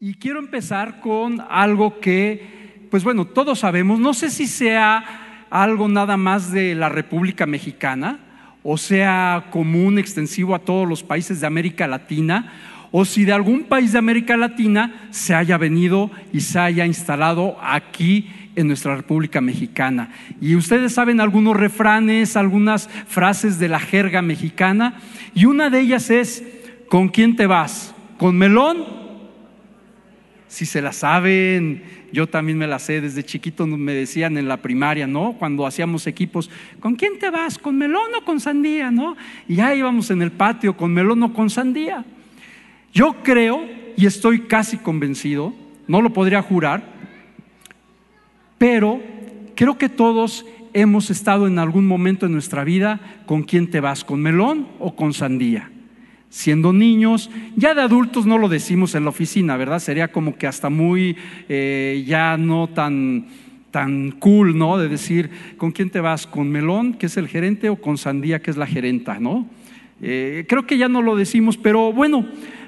Y quiero empezar con algo que, pues bueno, todos sabemos, no sé si sea algo nada más de la República Mexicana o sea común, extensivo a todos los países de América Latina, o si de algún país de América Latina se haya venido y se haya instalado aquí en nuestra República Mexicana. Y ustedes saben algunos refranes, algunas frases de la jerga mexicana, y una de ellas es, ¿con quién te vas? ¿Con melón si se la saben, yo también me la sé, desde chiquito me decían en la primaria, ¿no? Cuando hacíamos equipos, ¿con quién te vas? ¿Con melón o con sandía? ¿No? Y ya íbamos en el patio, ¿con melón o con sandía? Yo creo, y estoy casi convencido, no lo podría jurar, pero creo que todos hemos estado en algún momento en nuestra vida con quién te vas, con melón o con sandía siendo niños. Ya de adultos no lo decimos en la oficina, ¿verdad? Sería como que hasta muy eh, ya no tan, tan cool, ¿no? De decir, ¿con quién te vas? ¿Con Melón, que es el gerente, o con Sandía, que es la gerenta, ¿no? Eh, creo que ya no lo decimos, pero bueno,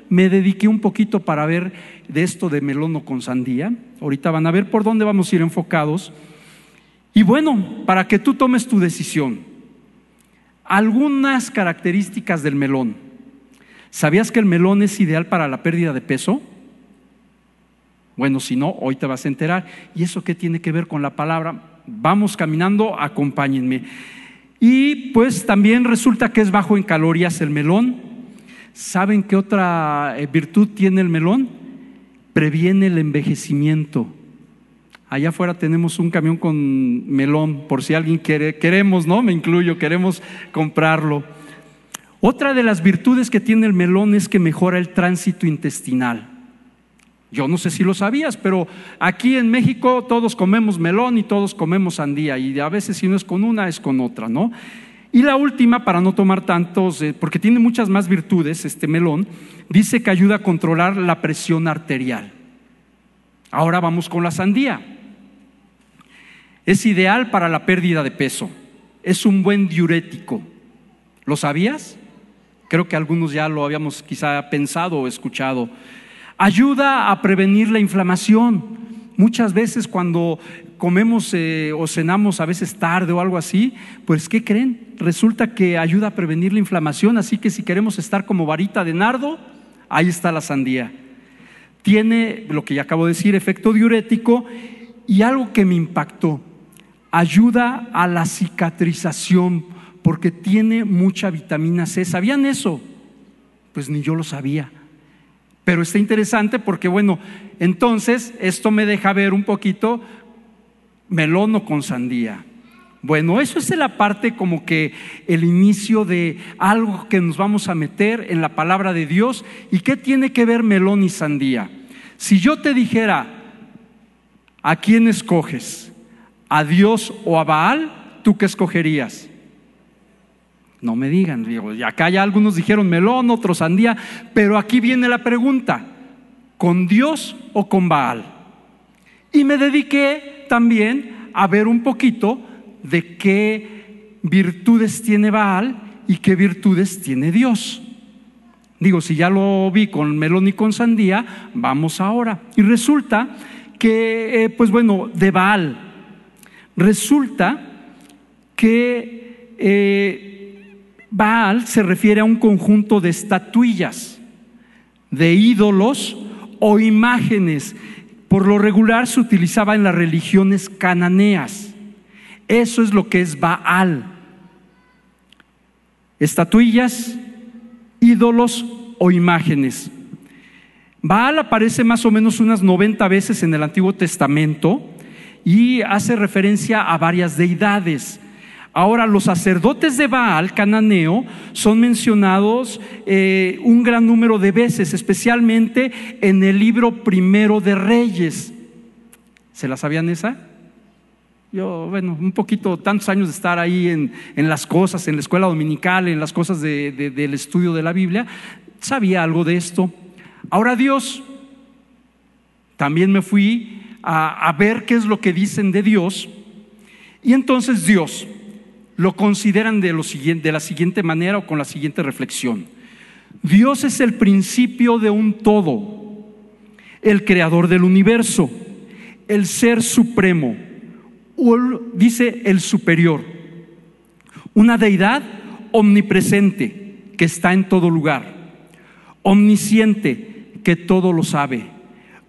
me dediqué un poquito para ver de esto de melón o con sandía. Ahorita van a ver por dónde vamos a ir enfocados. Y bueno, para que tú tomes tu decisión, algunas características del melón. ¿Sabías que el melón es ideal para la pérdida de peso? Bueno, si no, hoy te vas a enterar. ¿Y eso qué tiene que ver con la palabra? Vamos caminando, acompáñenme. Y pues también resulta que es bajo en calorías el melón. ¿Saben qué otra eh, virtud tiene el melón? Previene el envejecimiento. Allá afuera tenemos un camión con melón, por si alguien quiere, queremos, ¿no? Me incluyo, queremos comprarlo. Otra de las virtudes que tiene el melón es que mejora el tránsito intestinal. Yo no sé si lo sabías, pero aquí en México todos comemos melón y todos comemos sandía y a veces si no es con una es con otra, ¿no? Y la última, para no tomar tantos, eh, porque tiene muchas más virtudes este melón, dice que ayuda a controlar la presión arterial. Ahora vamos con la sandía. Es ideal para la pérdida de peso. Es un buen diurético. ¿Lo sabías? Creo que algunos ya lo habíamos quizá pensado o escuchado. Ayuda a prevenir la inflamación. Muchas veces cuando comemos eh, o cenamos a veces tarde o algo así, pues ¿qué creen? Resulta que ayuda a prevenir la inflamación, así que si queremos estar como varita de nardo, ahí está la sandía. Tiene, lo que ya acabo de decir, efecto diurético y algo que me impactó, ayuda a la cicatrización porque tiene mucha vitamina C. ¿Sabían eso? Pues ni yo lo sabía. Pero está interesante porque, bueno, entonces esto me deja ver un poquito melón o con sandía. Bueno, eso es la parte como que el inicio de algo que nos vamos a meter en la palabra de Dios. ¿Y qué tiene que ver melón y sandía? Si yo te dijera, ¿a quién escoges? ¿A Dios o a Baal? ¿Tú qué escogerías? No me digan, digo, y acá ya algunos dijeron melón, otros sandía, pero aquí viene la pregunta, ¿con Dios o con Baal? Y me dediqué también a ver un poquito de qué virtudes tiene Baal y qué virtudes tiene Dios. Digo, si ya lo vi con melón y con sandía, vamos ahora. Y resulta que, eh, pues bueno, de Baal, resulta que eh, Baal se refiere a un conjunto de estatuillas, de ídolos o imágenes. Por lo regular se utilizaba en las religiones cananeas. Eso es lo que es Baal. Estatuillas, ídolos o imágenes. Baal aparece más o menos unas 90 veces en el Antiguo Testamento y hace referencia a varias deidades. Ahora, los sacerdotes de Baal, cananeo, son mencionados eh, un gran número de veces, especialmente en el libro primero de Reyes. ¿Se la sabían esa? Yo, bueno, un poquito, tantos años de estar ahí en, las cosas, en la escuela dominical, en las cosas del estudio de la Biblia, sabía algo de esto. Ahora Dios, también me fui a, a ver qué es lo que dicen de Dios. Y entonces Dios, lo consideran de, lo siguiente, de la siguiente manera o con la siguiente reflexión. Dios es el principio de un todo. el creador del universo, el ser supremo, dice el superior, una deidad omnipresente que está en todo lugar, omnisciente que todo lo sabe,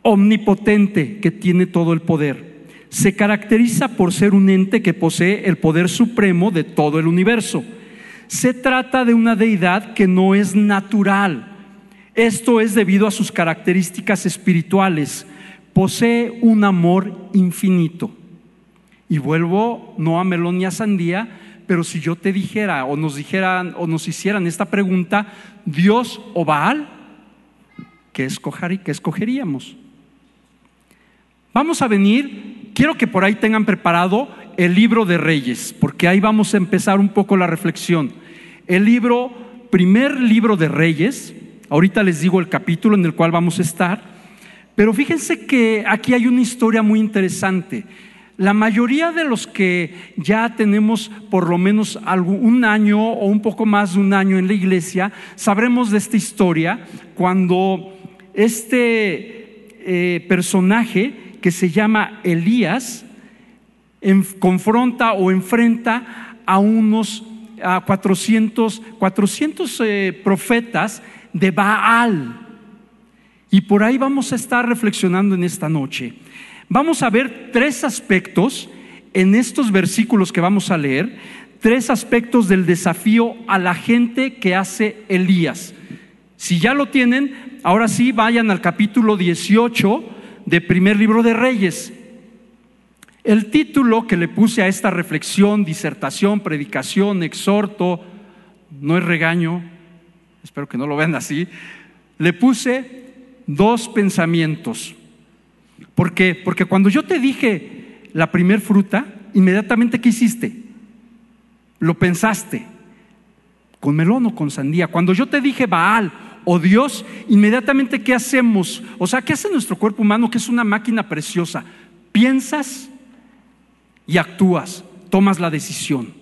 omnipotente que tiene todo el poder. Se caracteriza por ser un ente que posee el poder supremo de todo el universo. Se trata de una deidad que no es natural. Esto es debido a sus características espirituales. Posee un amor infinito. Y vuelvo no a melón ni a sandía, pero si yo te dijera o nos dijeran o nos hicieran esta pregunta, Dios o Baal, ¿qué, escoger, qué escogeríamos? Vamos a venir, quiero que por ahí tengan preparado el libro de Reyes, porque ahí vamos a empezar un poco la reflexión. El libro, primer libro de Reyes, ahorita les digo el capítulo en el cual vamos a estar, pero fíjense que aquí hay una historia muy interesante. La mayoría de los que ya tenemos por lo menos un año o un poco más de un año en la iglesia, sabremos de esta historia cuando este eh, personaje que se llama Elías confronta o enfrenta a unos a 400, 400 eh, profetas de Baal. Y por ahí vamos a estar reflexionando en esta noche. Vamos a ver tres aspectos en estos versículos que vamos a leer, tres aspectos del desafío a la gente que hace Elías. Si ya lo tienen, ahora sí vayan al capítulo 18 de primer libro de Reyes. El título que le puse a esta reflexión, disertación, predicación, exhorto, no es regaño, espero que no lo vean así, le puse dos pensamientos. ¿Por qué? Porque cuando yo te dije la primer fruta, inmediatamente ¿qué hiciste? Lo pensaste. ¿Con melón o con sandía? Cuando yo te dije Baal o Dios, inmediatamente ¿qué hacemos? O sea, ¿qué hace nuestro cuerpo humano que es una máquina preciosa? Piensas y actúas, tomas la decisión.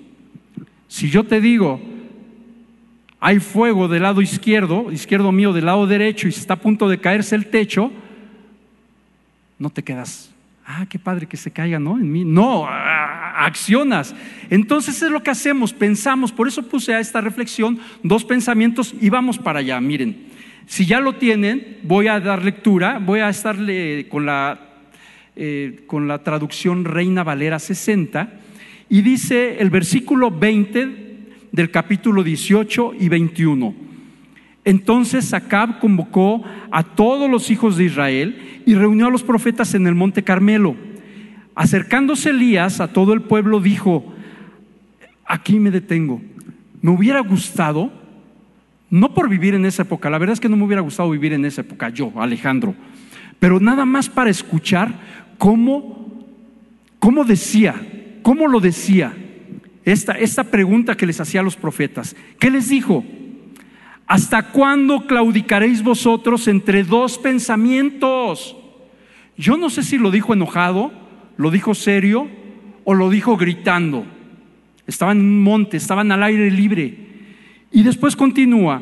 Si yo te digo, hay fuego del lado izquierdo, izquierdo mío del lado derecho y está a punto de caerse el techo, no te quedas, ah, qué padre que se caiga, ¿no? En mí. No, accionas. Entonces es lo que hacemos, pensamos, por eso puse a esta reflexión dos pensamientos y vamos para allá. Miren, si ya lo tienen, voy a dar lectura, voy a estarle con la, eh, con la traducción Reina Valera 60 y dice el versículo 20 del capítulo 18 y 21. Entonces Acab convocó a todos los hijos de Israel y reunió a los profetas en el monte Carmelo. Acercándose Elías a todo el pueblo dijo, aquí me detengo. Me hubiera gustado, no por vivir en esa época, la verdad es que no me hubiera gustado vivir en esa época, yo, Alejandro, pero nada más para escuchar cómo, cómo decía, cómo lo decía esta, esta pregunta que les hacía a los profetas. ¿Qué les dijo? ¿Hasta cuándo claudicaréis vosotros entre dos pensamientos? Yo no sé si lo dijo enojado, lo dijo serio o lo dijo gritando. Estaban en un monte, estaban al aire libre. Y después continúa,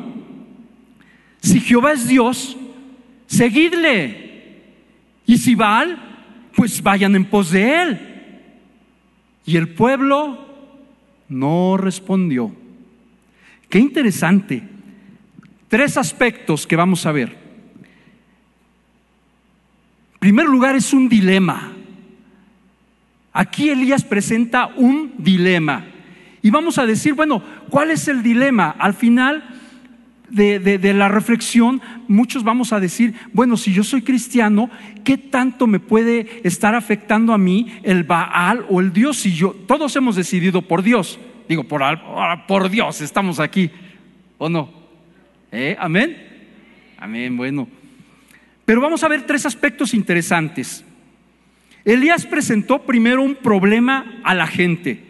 si Jehová es Dios, seguidle. Y si Baal, pues vayan en pos de él. Y el pueblo no respondió. Qué interesante. Tres aspectos que vamos a ver. En primer lugar es un dilema. Aquí Elías presenta un dilema. Y vamos a decir, bueno, ¿cuál es el dilema? Al final de, de, la reflexión, muchos vamos a decir, bueno, si yo soy cristiano, ¿qué tanto me puede estar afectando a mí el Baal o el Dios? Si yo, todos hemos decidido por Dios, digo, por, por Dios estamos aquí, ¿o no? ¿Eh? Amén. Amén, bueno. Pero vamos a ver tres aspectos interesantes. Elías presentó primero un problema a la gente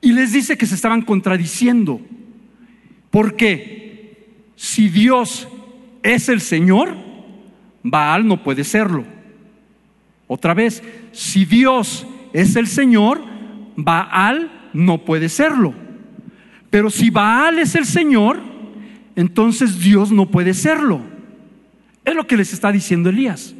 y les dice que se estaban contradiciendo. ¿Por qué? Si Dios es el Señor, Baal no puede serlo. Otra vez, si Dios es el Señor, Baal no puede serlo. Pero si Baal es el Señor, entonces Dios no puede serlo. Es lo que les está diciendo Elías.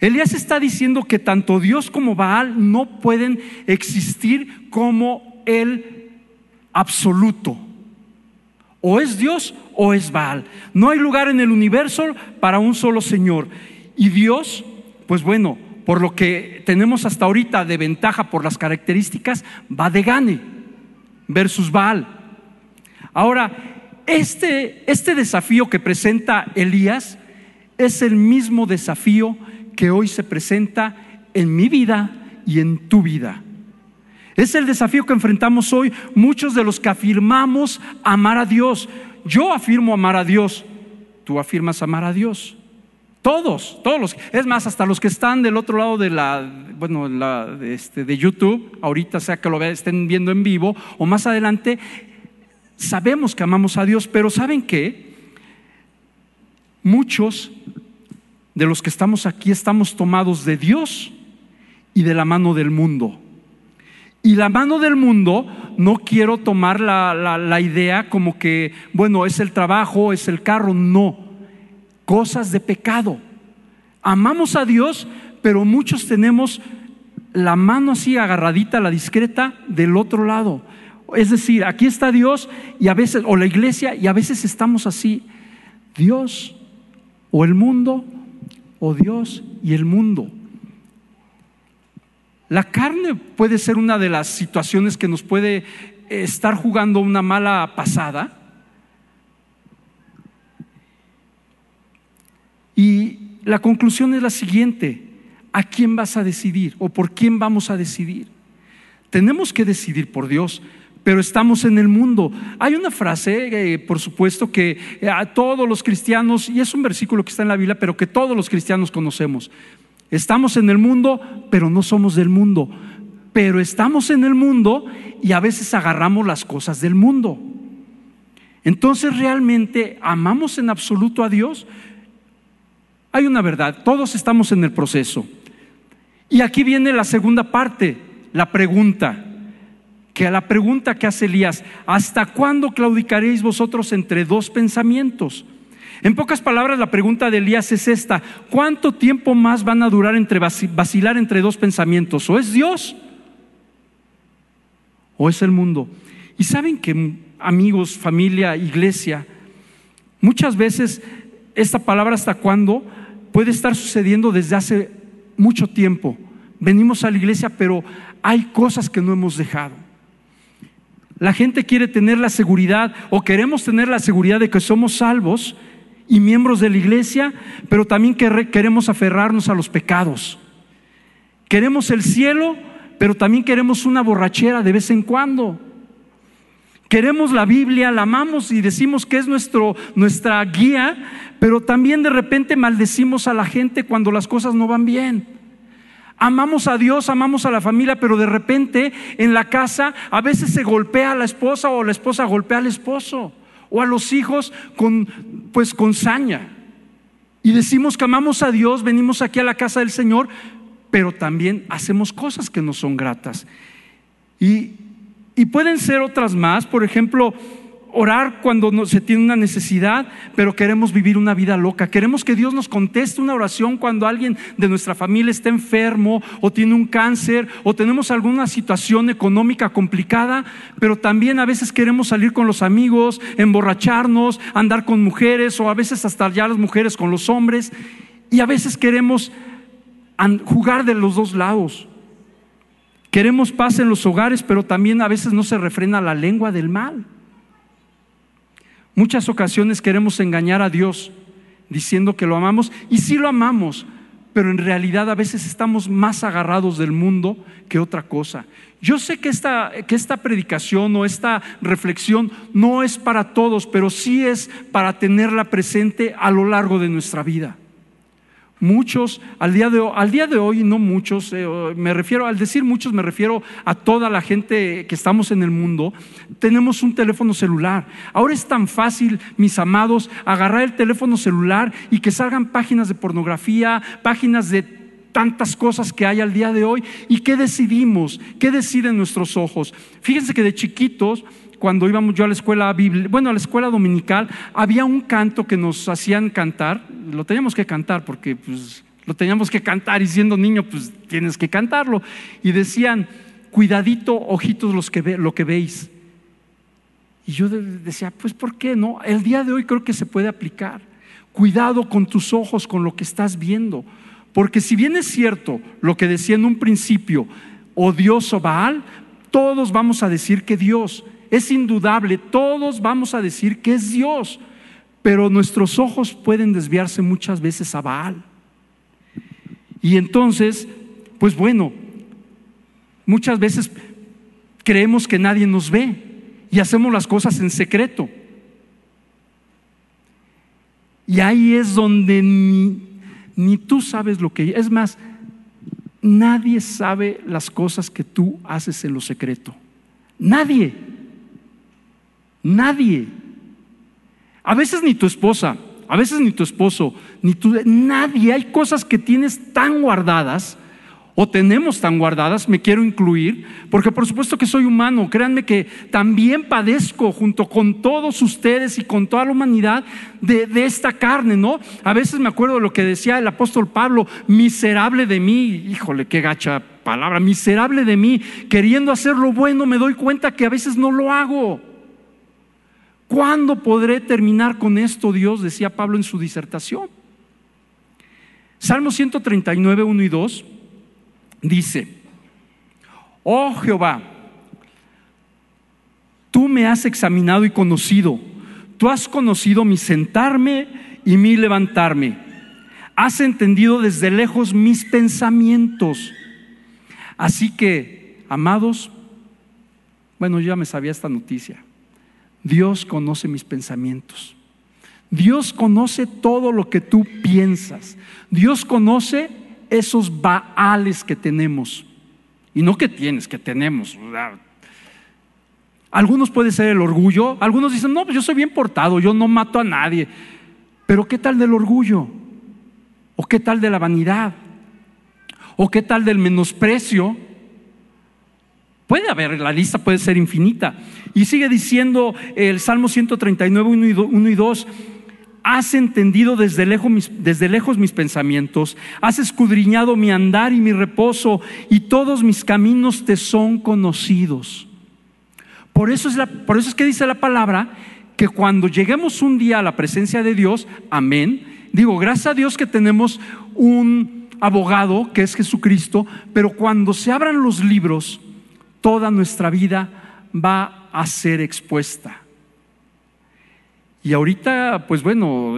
Elías está diciendo que tanto Dios como Baal no pueden existir como el absoluto. O es Dios o es Baal. No hay lugar en el universo para un solo Señor. Y Dios, pues bueno, por lo que tenemos hasta ahorita de ventaja por las características, va de gane versus Baal. Ahora, este, este desafío que presenta Elías es el mismo desafío que hoy se presenta en mi vida y en tu vida. Es el desafío que enfrentamos hoy muchos de los que afirmamos amar a Dios. Yo afirmo amar a Dios, tú afirmas amar a Dios. Todos, todos los, es más, hasta los que están del otro lado de la, bueno, este, de YouTube, ahorita sea que lo estén viendo en vivo o más adelante, sabemos que amamos a Dios, pero ¿saben qué? Muchos de los que estamos aquí estamos tomados de Dios y de la mano del mundo. Y la mano del mundo no quiero tomar la, idea como que, bueno, es el trabajo, es el carro, no. Cosas de pecado. Amamos a Dios, pero muchos tenemos la mano así agarradita, la discreta, del otro lado. Es decir, aquí está Dios y a veces, o la iglesia, y a veces estamos así. Dios o el mundo o Dios y el mundo. La carne puede ser una de las situaciones que nos puede estar jugando una mala pasada. Y la conclusión es la siguiente, ¿a quién vas a decidir o por quién vamos a decidir? Tenemos que decidir por Dios, pero estamos en el mundo. Hay una frase, eh, por supuesto, que eh, a todos los cristianos, y es un versículo que está en la Biblia, pero que todos los cristianos conocemos. Estamos en el mundo, pero no somos del mundo. Pero estamos en el mundo y a veces agarramos las cosas del mundo. Entonces, ¿realmente amamos en absoluto a Dios? Hay una verdad, todos estamos en el proceso. Y aquí viene la segunda parte, la pregunta que a la pregunta que hace Elías, ¿hasta cuándo claudicaréis vosotros entre dos pensamientos? En pocas palabras, la pregunta de Elías es esta, ¿cuánto tiempo más van a durar entre vacilar entre dos pensamientos? ¿O es Dios o es el mundo? Y saben que amigos, familia, iglesia, muchas veces esta palabra hasta cuándo puede estar sucediendo desde hace mucho tiempo. Venimos a la iglesia, pero hay cosas que no hemos dejado. La gente quiere tener la seguridad o queremos tener la seguridad de que somos salvos y miembros de la iglesia, pero también queremos aferrarnos a los pecados. Queremos el cielo, pero también queremos una borrachera de vez en cuando. Queremos la Biblia, la amamos y decimos que es nuestro, nuestra guía, pero también de repente maldecimos a la gente cuando las cosas no van bien. Amamos a Dios, amamos a la familia, pero de repente en la casa a veces se golpea a la esposa o la esposa golpea al esposo o a los hijos con pues con saña. Y decimos que amamos a Dios, venimos aquí a la casa del Señor, pero también hacemos cosas que no son gratas. Y, y pueden ser otras más, por ejemplo, orar cuando se tiene una necesidad, pero queremos vivir una vida loca. Queremos que Dios nos conteste una oración cuando alguien de nuestra familia está enfermo o tiene un cáncer o tenemos alguna situación económica complicada, pero también a veces queremos salir con los amigos, emborracharnos, andar con mujeres o a veces hasta ya las mujeres con los hombres y a veces queremos jugar de los dos lados. Queremos paz en los hogares, pero también a veces no se refrena la lengua del mal. Muchas ocasiones queremos engañar a Dios diciendo que lo amamos y sí lo amamos, pero en realidad a veces estamos más agarrados del mundo que otra cosa. Yo sé que esta, que esta predicación o esta reflexión no es para todos, pero sí es para tenerla presente a lo largo de nuestra vida. Muchos, al día de, al día de hoy, no muchos, eh, me refiero, al decir muchos, me refiero a toda la gente que estamos en el mundo, tenemos un teléfono celular. Ahora es tan fácil, mis amados, agarrar el teléfono celular y que salgan páginas de pornografía, páginas de tantas cosas que hay al día de hoy. ¿Y qué decidimos? ¿Qué deciden nuestros ojos? Fíjense que de chiquitos, cuando íbamos yo a la escuela bueno, a la escuela dominical, había un canto que nos hacían cantar. Lo teníamos que cantar porque pues, lo teníamos que cantar y siendo niño, pues tienes que cantarlo. Y decían, cuidadito, ojitos los que ve, lo que veis. Y yo decía, pues ¿por qué no? El día de hoy creo que se puede aplicar. Cuidado con tus ojos, con lo que estás viendo. Porque si bien es cierto lo que decía en un principio, odioso Baal, todos vamos a decir que Dios, es indudable, todos vamos a decir que es Dios, pero nuestros ojos pueden desviarse muchas veces a Baal. Y entonces, pues bueno, muchas veces creemos que nadie nos ve y hacemos las cosas en secreto. Y ahí es donde ni, tú sabes lo que... Es más, nadie sabe las cosas que tú haces en lo secreto. Nadie. Nadie. A veces ni tu esposa, a veces ni tu esposo, ni tú, nadie. Hay cosas que tienes tan guardadas o tenemos tan guardadas, me quiero incluir, porque por supuesto que soy humano, créanme que también padezco junto con todos ustedes y con toda la humanidad de, esta carne, ¿no? A veces me acuerdo de lo que decía el apóstol Pablo, miserable de mí, híjole, qué gacha palabra, miserable de mí, queriendo hacer lo bueno, me doy cuenta que a veces no lo hago. ¿Cuándo podré terminar con esto, Dios? Decía Pablo en su disertación. Salmo 139, 1 y 2 dice, oh Jehová, tú me has examinado y conocido, tú has conocido mi sentarme y mi levantarme, has entendido desde lejos mis pensamientos. Así que, amados, bueno, yo ya me sabía esta noticia, Dios conoce mis pensamientos. Dios conoce todo lo que tú piensas. Dios conoce esos baales que tenemos. Y no que tienes, que tenemos. Algunos puede ser el orgullo. Algunos dicen, no, pues yo soy bien portado, yo no mato a nadie. Pero ¿qué tal del orgullo? ¿O qué tal de la vanidad? ¿O qué tal del menosprecio? Puede haber, la lista puede ser infinita. Y sigue diciendo el Salmo 139, 1 y 2, has entendido desde lejos, mis, desde lejos mis pensamientos, has escudriñado mi andar y mi reposo, y todos mis caminos te son conocidos. Por eso es, por eso es que dice la palabra que cuando lleguemos un día a la presencia de Dios, amén, digo, gracias a Dios que tenemos un abogado que es Jesucristo, pero cuando se abran los libros, toda nuestra vida va a ser expuesta. Y ahorita, pues bueno,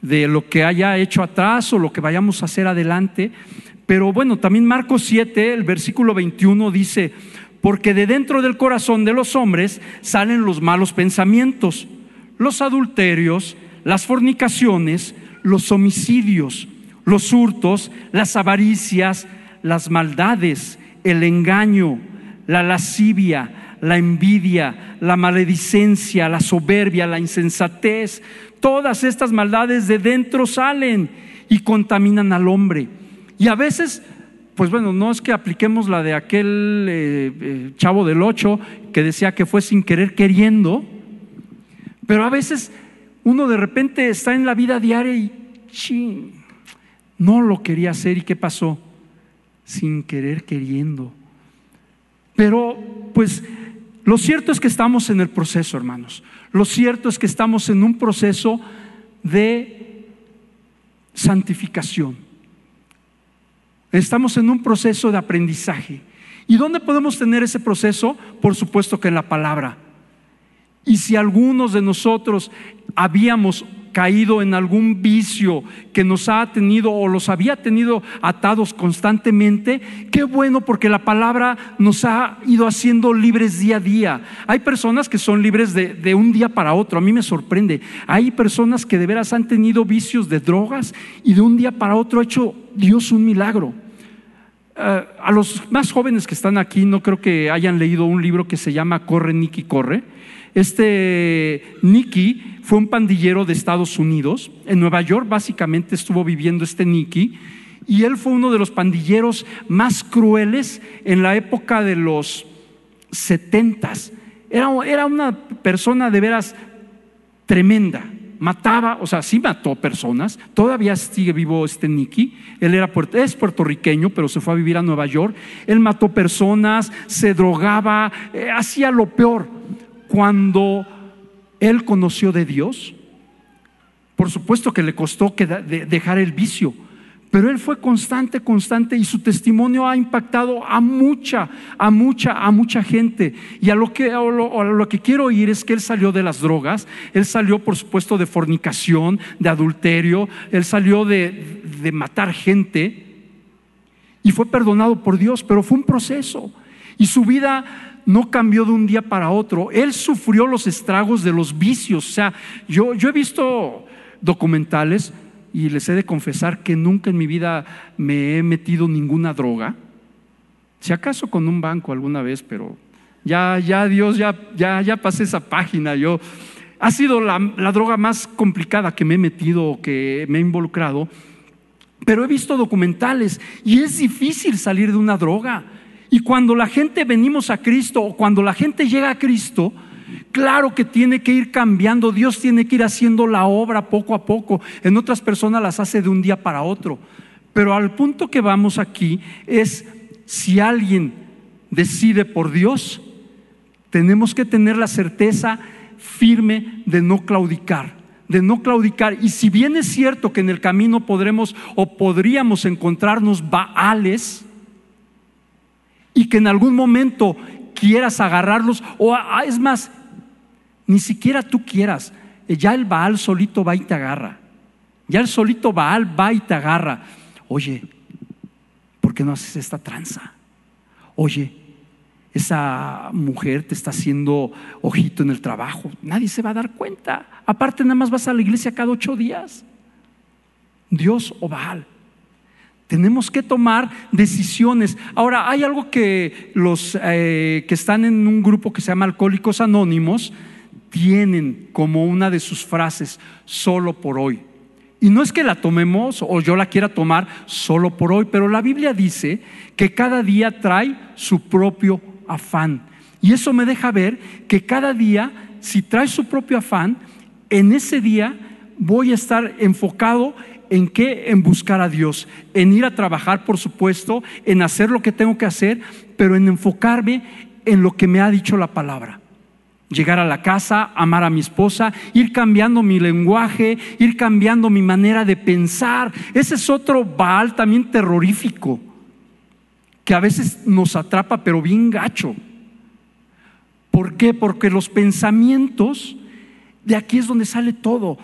de, lo que haya hecho atrás o lo que vayamos a hacer adelante. Pero bueno, también Marcos 7, el versículo 21 dice, porque de dentro del corazón de los hombres salen los malos pensamientos, los adulterios, las fornicaciones, los homicidios, los hurtos, las avaricias, las maldades, el engaño, la lascivia, la envidia, la maledicencia, la soberbia, la insensatez. Todas estas maldades de dentro salen y contaminan al hombre. Y a veces, pues bueno, no es que apliquemos la de aquel eh, eh, chavo del ocho que decía que fue sin querer queriendo, pero a veces uno de repente está en la vida diaria y ching, no lo quería hacer y ¿qué pasó? Sin querer queriendo. Pero pues lo cierto es que estamos en el proceso, hermanos. Lo cierto es que estamos en un proceso de santificación. Estamos en un proceso de aprendizaje. ¿Y dónde podemos tener ese proceso? Por supuesto que en la palabra. Y si algunos de nosotros habíamos caído en algún vicio que nos ha tenido o los había tenido atados constantemente, qué bueno porque la palabra nos ha ido haciendo libres día a día. Hay personas que son libres de, un día para otro, a mí me sorprende. Hay personas que de veras han tenido vicios de drogas y de un día para otro ha hecho Dios un milagro. Eh, a los más jóvenes que están aquí, no creo que hayan leído un libro que se llama Corre, Nicky, Corre. Este Nicky fue un pandillero de Estados Unidos. En Nueva York básicamente estuvo viviendo este Nicky y él fue uno de los pandilleros más crueles en la época de los setentas. Era, era una persona de veras tremenda. Mataba, o sea, sí mató personas. Todavía sigue vivo este Nicky. Él era, es puertorriqueño, pero se fue a vivir a Nueva York. Él mató personas, se drogaba, eh, hacía lo peor. Cuando él conoció de Dios, por supuesto que le costó dejar el vicio pero él fue constante, constante y su testimonio ha impactado a mucha, a mucha, a mucha gente. Y a lo que, a lo, que quiero oír es que él salió de las drogas, él salió por supuesto de fornicación, de adulterio, él salió de, de matar gente y fue perdonado por Dios, pero fue un proceso. Y su vida no cambió de un día para otro. Él sufrió los estragos de los vicios. O sea, yo, yo he visto documentales y les he de confesar que nunca en mi vida me he metido ninguna droga. Si acaso con un banco alguna vez, pero ya, ya Dios, ya, ya, ya pasé esa página. Yo, ha sido la, la droga más complicada que me he metido, que me he involucrado. Pero he visto documentales y es difícil salir de una droga. Y cuando la gente venimos a Cristo o cuando la gente llega a Cristo, Claro que tiene que ir cambiando, Dios tiene que ir haciendo la obra poco a poco. En otras personas las hace de un día para otro. Pero al punto que vamos aquí es si alguien decide por Dios, tenemos que tener la certeza firme de no claudicar, de no claudicar. Y si bien es cierto que en el camino podremos o podríamos encontrarnos baales y que en algún momento quieras agarrarlos, o es más, ni siquiera tú quieras. Eh, ya el Baal solito va y te agarra. Ya el solito Baal va y te agarra. Oye, ¿por qué no haces esta tranza? Oye, esa mujer te está haciendo ojito en el trabajo. Nadie se va a dar cuenta. Aparte, nada más vas a la iglesia cada ocho días. Dios o Baal. Tenemos que tomar decisiones. Ahora, hay algo que los eh, que están en un grupo que se llama Alcohólicos Anónimos, tienen como una de sus frases, solo por hoy. Y no es que la tomemos o yo la quiera tomar solo por hoy, pero la Biblia dice que cada día trae su propio afán. Y eso me deja ver que cada día, si trae su propio afán, en ese día voy a estar enfocado en qué, en buscar a Dios, en ir a trabajar, por supuesto, en hacer lo que tengo que hacer, pero en enfocarme en lo que me ha dicho la palabra llegar a la casa, amar a mi esposa, ir cambiando mi lenguaje, ir cambiando mi manera de pensar. Ese es otro Baal también terrorífico, que a veces nos atrapa, pero bien gacho. ¿Por qué? Porque los pensamientos, de aquí es donde sale todo.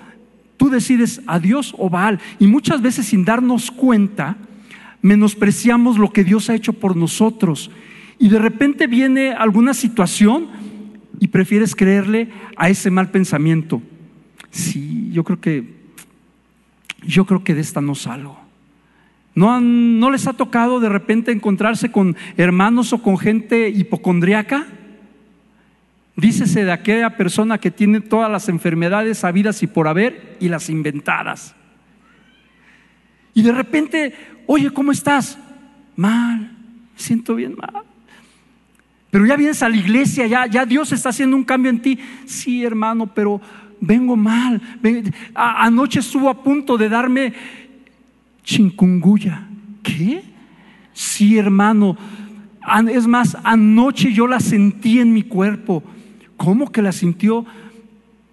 Tú decides a Dios o Baal. Y muchas veces sin darnos cuenta, menospreciamos lo que Dios ha hecho por nosotros. Y de repente viene alguna situación y prefieres creerle a ese mal pensamiento. Sí, yo creo que yo creo que de esta no salgo. ¿No, ¿No les ha tocado de repente encontrarse con hermanos o con gente hipocondriaca? Dícese de aquella persona que tiene todas las enfermedades sabidas y por haber y las inventadas. Y de repente, oye, ¿cómo estás? Mal, me siento bien mal. Pero ya vienes a la iglesia, ya, ya Dios está haciendo un cambio en ti. Sí, hermano, pero vengo mal. anoche estuvo a punto de darme chincunguya. ¿Qué? Sí, hermano. Es más, anoche yo la sentí en mi cuerpo. ¿Cómo que la sintió?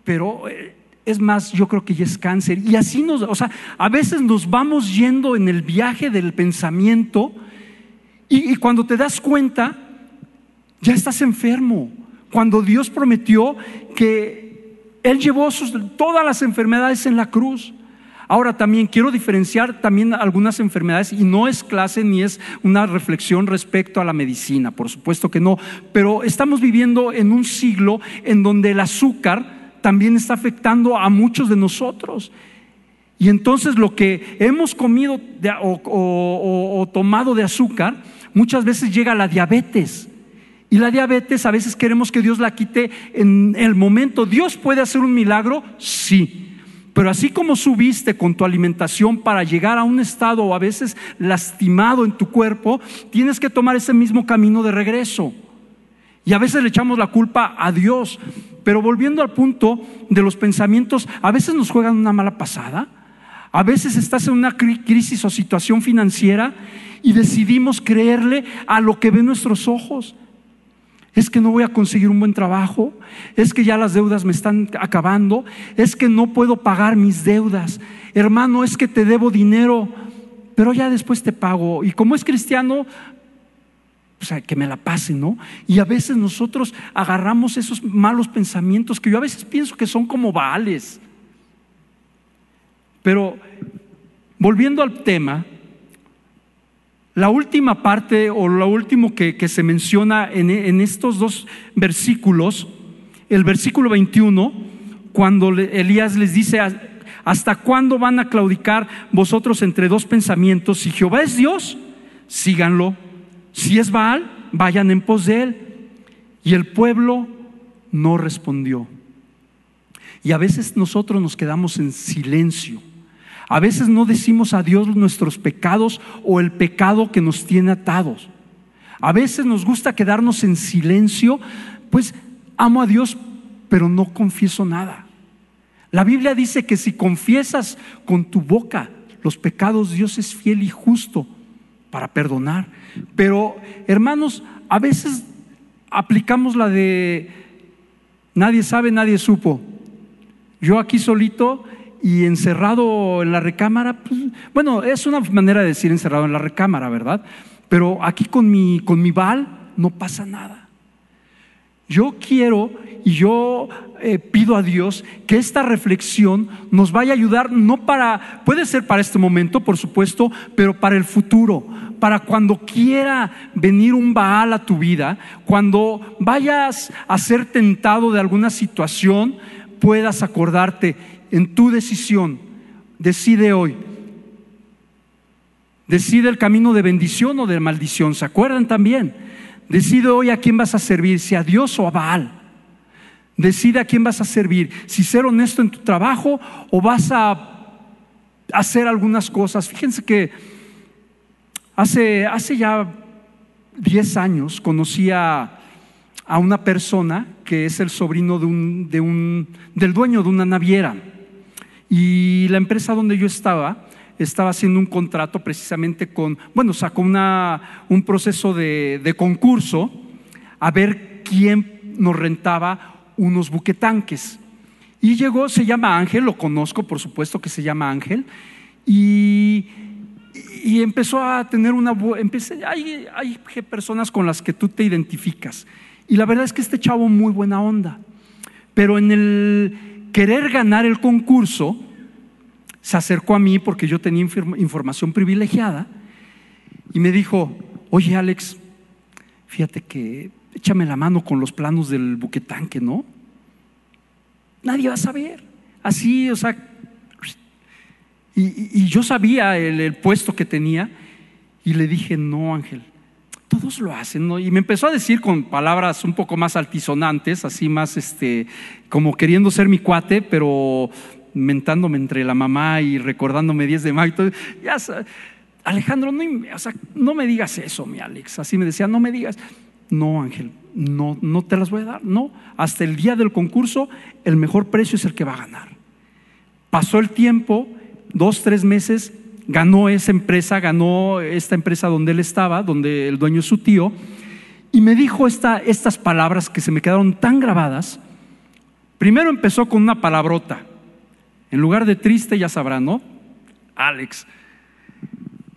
Pero eh, es más, yo creo que ya es cáncer. Y así nos, o sea, a veces nos vamos yendo en el viaje del pensamiento y cuando te das cuenta, ya estás enfermo. Cuando Dios prometió que Él llevó todas las enfermedades en la cruz. Ahora también quiero diferenciar también algunas enfermedades y no es clase ni es una reflexión respecto a la medicina, por supuesto que no, pero estamos viviendo en un siglo en donde el azúcar también está afectando a muchos de nosotros. Y entonces lo que hemos comido o tomado de azúcar muchas veces llega a la diabetes. Y la diabetes a veces queremos que Dios la quite en el momento. ¿Dios puede hacer un milagro? Sí. Pero así como subiste con tu alimentación para llegar a un estado a veces lastimado en tu cuerpo, tienes que tomar ese mismo camino de regreso. Y a veces le echamos la culpa a Dios. Pero volviendo al punto de los pensamientos, a veces nos juegan una mala pasada. A veces estás en una crisis o situación financiera y decidimos creerle a lo que ven nuestros ojos. Es que no voy a conseguir un buen trabajo, es que ya las deudas me están acabando, es que no puedo pagar mis deudas. Hermano, es que te debo dinero, pero ya después te pago. Y como es cristiano, o sea, que me la pase, ¿no? Y a veces nosotros agarramos esos malos pensamientos que yo a veces pienso que son como vales. Pero volviendo al tema, la última parte o lo último que, se menciona en, en, estos dos versículos, el versículo 21, cuando Elías les dice, ¿hasta cuándo van a claudicar vosotros entre dos pensamientos? Si Jehová es Dios, síganlo. Si es Baal, vayan en pos de él. Y el pueblo no respondió. Y a veces nosotros nos quedamos en silencio a veces no decimos a Dios nuestros pecados o el pecado que nos tiene atados. A veces nos gusta quedarnos en silencio, pues amo a Dios, pero no confieso nada. La Biblia dice que si confiesas con tu boca los pecados, Dios es fiel y justo para perdonar. Pero, hermanos, a veces aplicamos la de nadie sabe, nadie supo. Yo aquí solito y encerrado en la recámara, pues, bueno, es una manera de decir encerrado en la recámara, ¿verdad? Pero aquí con mi, con mi bal no pasa nada. Yo quiero y yo eh, pido a Dios que esta reflexión nos vaya a ayudar, no para, puede ser para este momento, por supuesto, pero para el futuro, para cuando quiera venir un Baal a tu vida, cuando vayas a ser tentado de alguna situación, puedas acordarte, en tu decisión, decide hoy. Decide el camino de bendición o de maldición. ¿Se acuerdan también? Decide hoy a quién vas a servir, si a Dios o a Baal. Decide a quién vas a servir, si ser honesto en tu trabajo o vas a hacer algunas cosas. Fíjense que hace, hace ya 10 años conocí a, a, una persona que es el sobrino de un, de un, del dueño de una naviera. Y la empresa donde yo estaba estaba haciendo un contrato precisamente con, bueno, sacó una, un proceso de, de concurso a ver quién nos rentaba unos buquetanques. Y llegó, se llama Ángel, lo conozco, por supuesto que se llama Ángel, y, y empezó a tener una... Empecé, hay, hay personas con las que tú te identificas. Y la verdad es que este chavo muy buena onda. Pero en el querer ganar el concurso, se acercó a mí porque yo tenía información privilegiada y me dijo, oye Alex, fíjate que échame la mano con los planos del buquetanque, ¿no? Nadie va a saber. Así, o sea, y, yo sabía el, puesto que tenía y le dije, no, Ángel, todos lo hacen, ¿no? Y me empezó a decir con palabras un poco más altisonantes, así más, este, como queriendo ser mi cuate, pero mentándome entre la mamá y recordándome 10 de mayo. Ya, Alejandro, no, no me digas eso, mi Alex. Así me decía, no me digas. No, Ángel, no, no te las voy a dar. No, hasta el día del concurso, el mejor precio es el que va a ganar. Pasó el tiempo, dos, tres meses, ganó esa empresa, ganó esta empresa donde él estaba, donde el dueño es su tío, y me dijo estas palabras que se me quedaron tan grabadas. Primero empezó con una palabrota. En lugar de triste, ya sabrán, ¿no? Alex,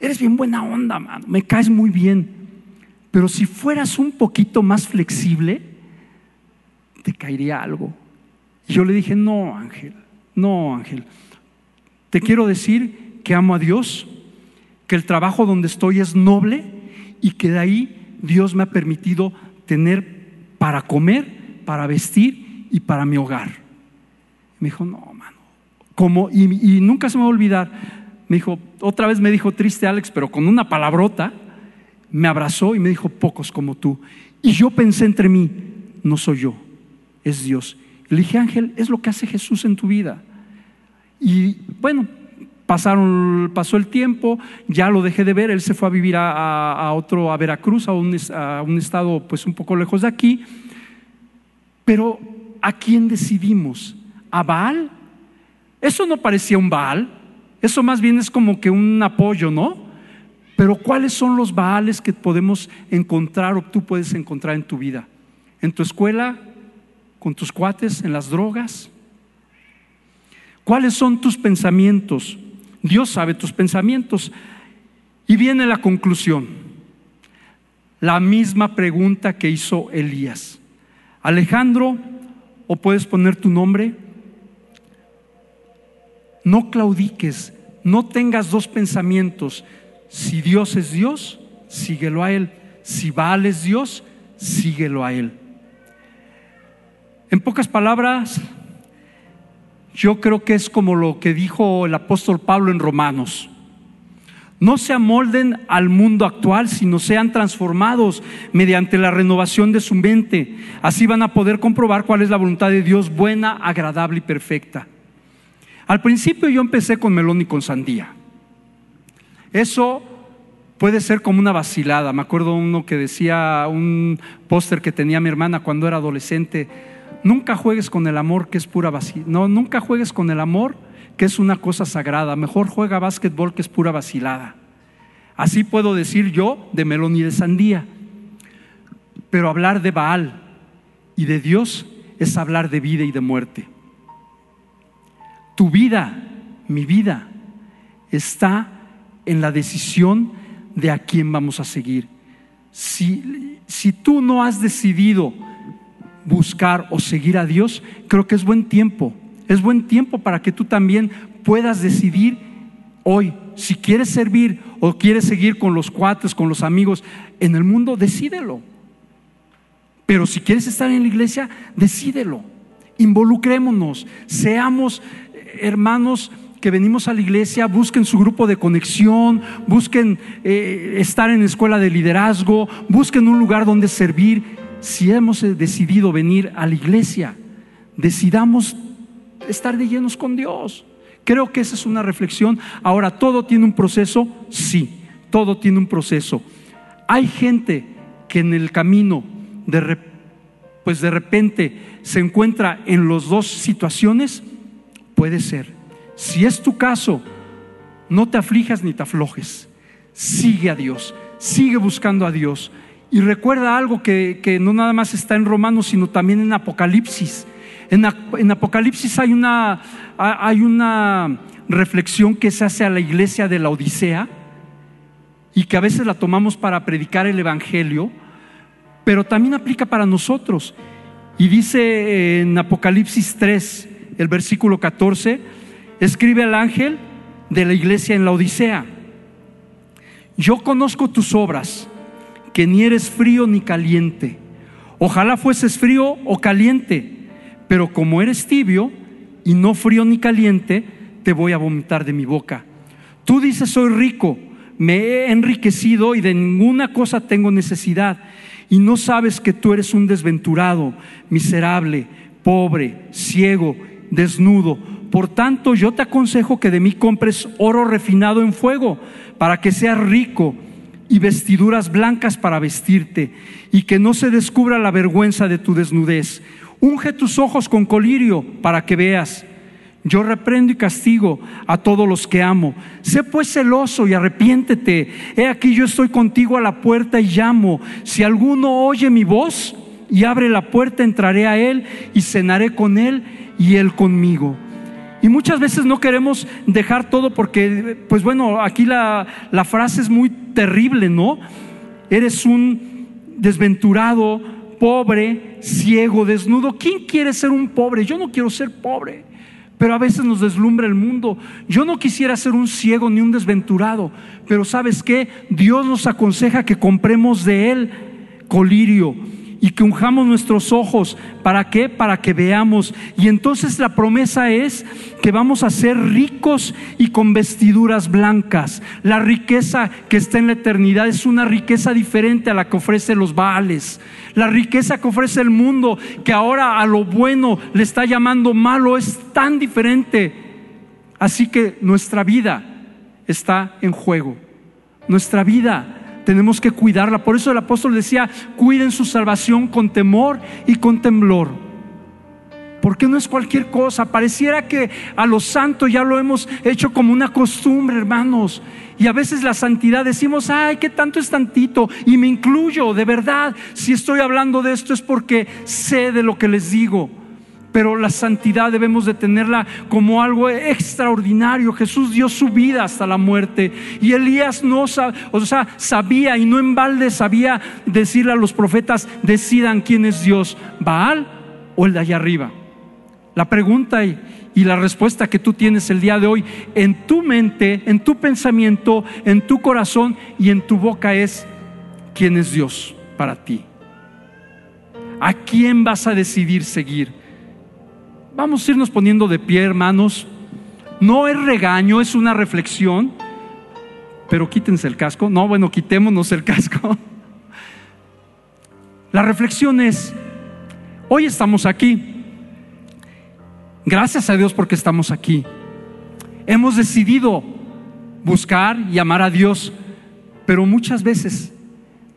eres bien buena onda, mano, me caes muy bien. Pero si fueras un poquito más flexible, te caería algo. Y yo le dije, no, Ángel, no, Ángel. Te quiero decir que amo a Dios, que el trabajo donde estoy es noble y que de ahí Dios me ha permitido tener para comer, para vestir y para mi hogar. Me dijo, no, mano, como, y, nunca se me va a olvidar, me dijo, otra vez me dijo triste Alex, pero con una palabrota, me abrazó y me dijo, pocos como tú. Y yo pensé entre mí, no soy yo, es Dios. le dije, Ángel, es lo que hace Jesús en tu vida. Y bueno, pasaron, pasó el tiempo, ya lo dejé de ver, él se fue a vivir a, otro, a Veracruz, a un, estado pues un poco lejos de aquí. Pero ¿a quién decidimos? ¿A Baal? Eso no parecía un Baal, eso más bien es como que un apoyo, ¿no? Pero ¿cuáles son los Baales que podemos encontrar o tú puedes encontrar en tu vida? ¿En tu escuela? ¿Con tus cuates? ¿En las drogas? ¿Cuáles son tus pensamientos? Dios sabe tus pensamientos. Y viene la conclusión. La misma pregunta que hizo Elías. Alejandro, o puedes poner tu nombre, no claudiques, no tengas dos pensamientos. Si Dios es Dios, síguelo a Él. Si Baal es Dios, síguelo a Él. En pocas palabras, yo creo que es como lo que dijo el apóstol Pablo en Romanos. No se amolden al mundo actual, sino sean transformados mediante la renovación de su mente. Así van a poder comprobar cuál es la voluntad de Dios buena, agradable y perfecta. Al principio yo empecé con melón y con sandía. Eso puede ser como una vacilada. Me acuerdo uno que decía, un póster que tenía mi hermana cuando era adolescente, nunca juegues con el amor que es pura vacilada. No, nunca juegues con el amor que es una cosa sagrada. Mejor juega básquetbol que es pura vacilada. Así puedo decir yo de melón y de sandía. Pero hablar de Baal y de Dios es hablar de vida y de muerte. Tu vida, mi vida, está en la decisión de a quién vamos a seguir. Si, si tú no has decidido buscar o seguir a Dios, creo que es buen tiempo. Es buen tiempo para que tú también puedas decidir hoy si quieres servir o quieres seguir con los cuates, con los amigos en el mundo, decídelo. Pero si quieres estar en la iglesia, decídelo. Involucrémonos, seamos hermanos que venimos a la iglesia, busquen su grupo de conexión, busquen eh, estar en escuela de liderazgo, busquen un lugar donde servir. Si hemos decidido venir a la iglesia, decidamos estar de llenos con Dios. Creo que esa es una reflexión. Ahora, ¿todo tiene un proceso? Sí, todo tiene un proceso. Hay gente que en el camino, de, pues de repente, se encuentra en las dos situaciones Puede ser. Si es tu caso, no te aflijas ni te aflojes. Sigue a Dios, sigue buscando a Dios. Y recuerda algo que, no nada más está en Romanos, sino también en Apocalipsis. En, en, Apocalipsis hay una, hay una reflexión que se hace a la iglesia de la Odisea y que a veces la tomamos para predicar el Evangelio, pero también aplica para nosotros. Y dice en Apocalipsis 3, el versículo 14, escribe al ángel de la iglesia en la Odisea, yo conozco tus obras, que ni eres frío ni caliente. Ojalá fueses frío o caliente, pero como eres tibio y no frío ni caliente, te voy a vomitar de mi boca. Tú dices, soy rico, me he enriquecido y de ninguna cosa tengo necesidad. Y no sabes que tú eres un desventurado, miserable, pobre, ciego desnudo. Por tanto, yo te aconsejo que de mí compres oro refinado en fuego, para que seas rico, y vestiduras blancas para vestirte, y que no se descubra la vergüenza de tu desnudez. Unge tus ojos con colirio para que veas. Yo reprendo y castigo a todos los que amo. Sé pues celoso y arrepiéntete. He aquí yo estoy contigo a la puerta y llamo. Si alguno oye mi voz y abre la puerta, entraré a él y cenaré con él y Él conmigo. Y muchas veces no queremos dejar todo porque, pues bueno, aquí la, la frase es muy terrible, ¿no? Eres un desventurado, pobre, ciego, desnudo. ¿Quién quiere ser un pobre? Yo no quiero ser pobre. Pero a veces nos deslumbra el mundo. Yo no quisiera ser un ciego ni un desventurado. Pero sabes qué? Dios nos aconseja que compremos de Él colirio y que unjamos nuestros ojos. ¿Para qué? Para que veamos. Y entonces la promesa es que vamos a ser ricos y con vestiduras blancas. La riqueza que está en la eternidad es una riqueza diferente a la que ofrece los Baales. La riqueza que ofrece el mundo, que ahora a lo bueno le está llamando malo, es tan diferente Así que nuestra vida está en juego. Nuestra vida tenemos que cuidarla. Por eso el apóstol decía, cuiden su salvación con temor y con temblor. Porque no es cualquier cosa. Pareciera que a los santos ya lo hemos hecho como una costumbre, hermanos. Y a veces la santidad decimos, ay, qué tanto es tantito. Y me incluyo, de verdad. Si estoy hablando de esto es porque sé de lo que les digo pero la santidad debemos de tenerla como algo extraordinario. Jesús dio su vida hasta la muerte y Elías no o sea, sabía y no en balde sabía decirle a los profetas, decidan quién es Dios, Baal o el de allá arriba. La pregunta y, y la respuesta que tú tienes el día de hoy en tu mente, en tu pensamiento, en tu corazón y en tu boca es, ¿quién es Dios para ti? ¿A quién vas a decidir seguir? Vamos a irnos poniendo de pie, hermanos. No es regaño, es una reflexión. Pero quítense el casco. No, bueno, quitémonos el casco. La reflexión es, hoy estamos aquí. Gracias a Dios porque estamos aquí. Hemos decidido buscar y amar a Dios, pero muchas veces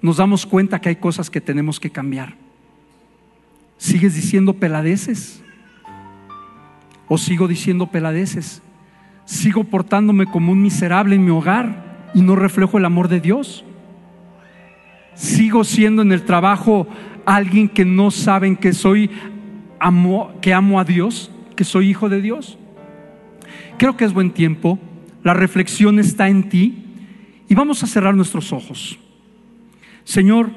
nos damos cuenta que hay cosas que tenemos que cambiar. ¿Sigues diciendo peladeces? ¿O sigo diciendo peladeces? ¿Sigo portándome como un miserable en mi hogar y no reflejo el amor de Dios? ¿Sigo siendo en el trabajo alguien que no saben que soy amo, que amo a Dios, que soy hijo de Dios? Creo que es buen tiempo. La reflexión está en ti y vamos a cerrar nuestros ojos. Señor,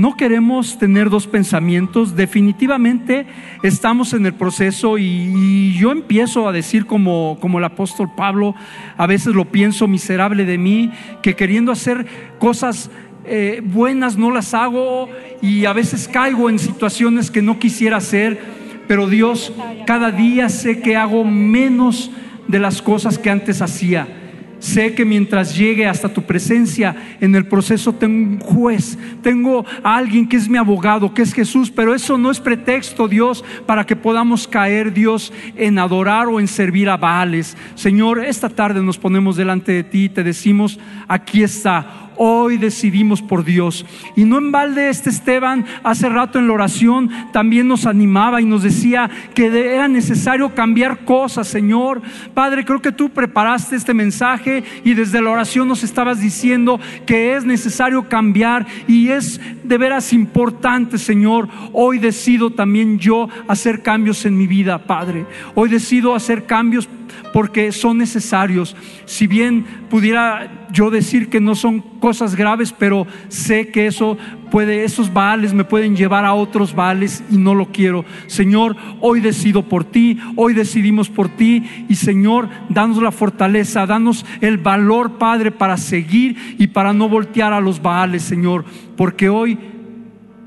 no queremos tener dos pensamientos, definitivamente estamos en el proceso y, yo empiezo a decir como, como el apóstol Pablo, a veces lo pienso miserable de mí, que queriendo hacer cosas eh, buenas no las hago y a veces caigo en situaciones que no quisiera hacer, pero Dios, cada día sé que hago menos de las cosas que antes hacía. Sé que mientras llegue hasta tu presencia en el proceso tengo un juez, tengo a alguien que es mi abogado, que es Jesús, pero eso no es pretexto, Dios, para que podamos caer, Dios, en adorar o en servir a Baales. Señor, esta tarde nos ponemos delante de ti y te decimos, aquí está hoy decidimos por Dios. Y no en balde este Esteban hace rato en la oración también nos animaba y nos decía que era necesario cambiar cosas, Señor. Padre, creo que tú preparaste este mensaje y desde la oración nos estabas diciendo que es necesario cambiar y es de veras importante, Señor. Hoy decido también yo hacer cambios en mi vida, Padre. Hoy decido hacer cambios porque son necesarios. Si bien pudiera yo decir que no son cosas graves, pero sé que eso puede, esos vales me pueden llevar a otros vales y no lo quiero. Señor, hoy decido por ti, hoy decidimos por ti y Señor, danos la fortaleza, danos el valor, Padre, para seguir y para no voltear a los vales, Señor, porque hoy,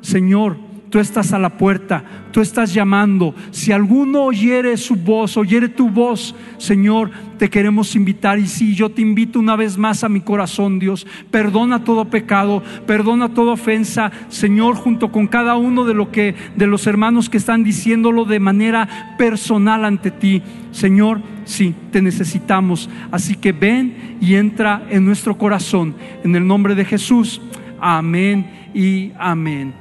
Señor, tú estás a la puerta, tú estás llamando. Si alguno oyere su voz, oyere tu voz, Señor, te queremos invitar. Y si yo te invito una vez más a mi corazón, Dios, perdona todo pecado, perdona toda ofensa, Señor, junto con cada uno de lo que de los hermanos que están diciéndolo de manera personal ante ti. Señor, sí, te necesitamos. Así que ven y entra en nuestro corazón. En el nombre de Jesús. Amén y amén.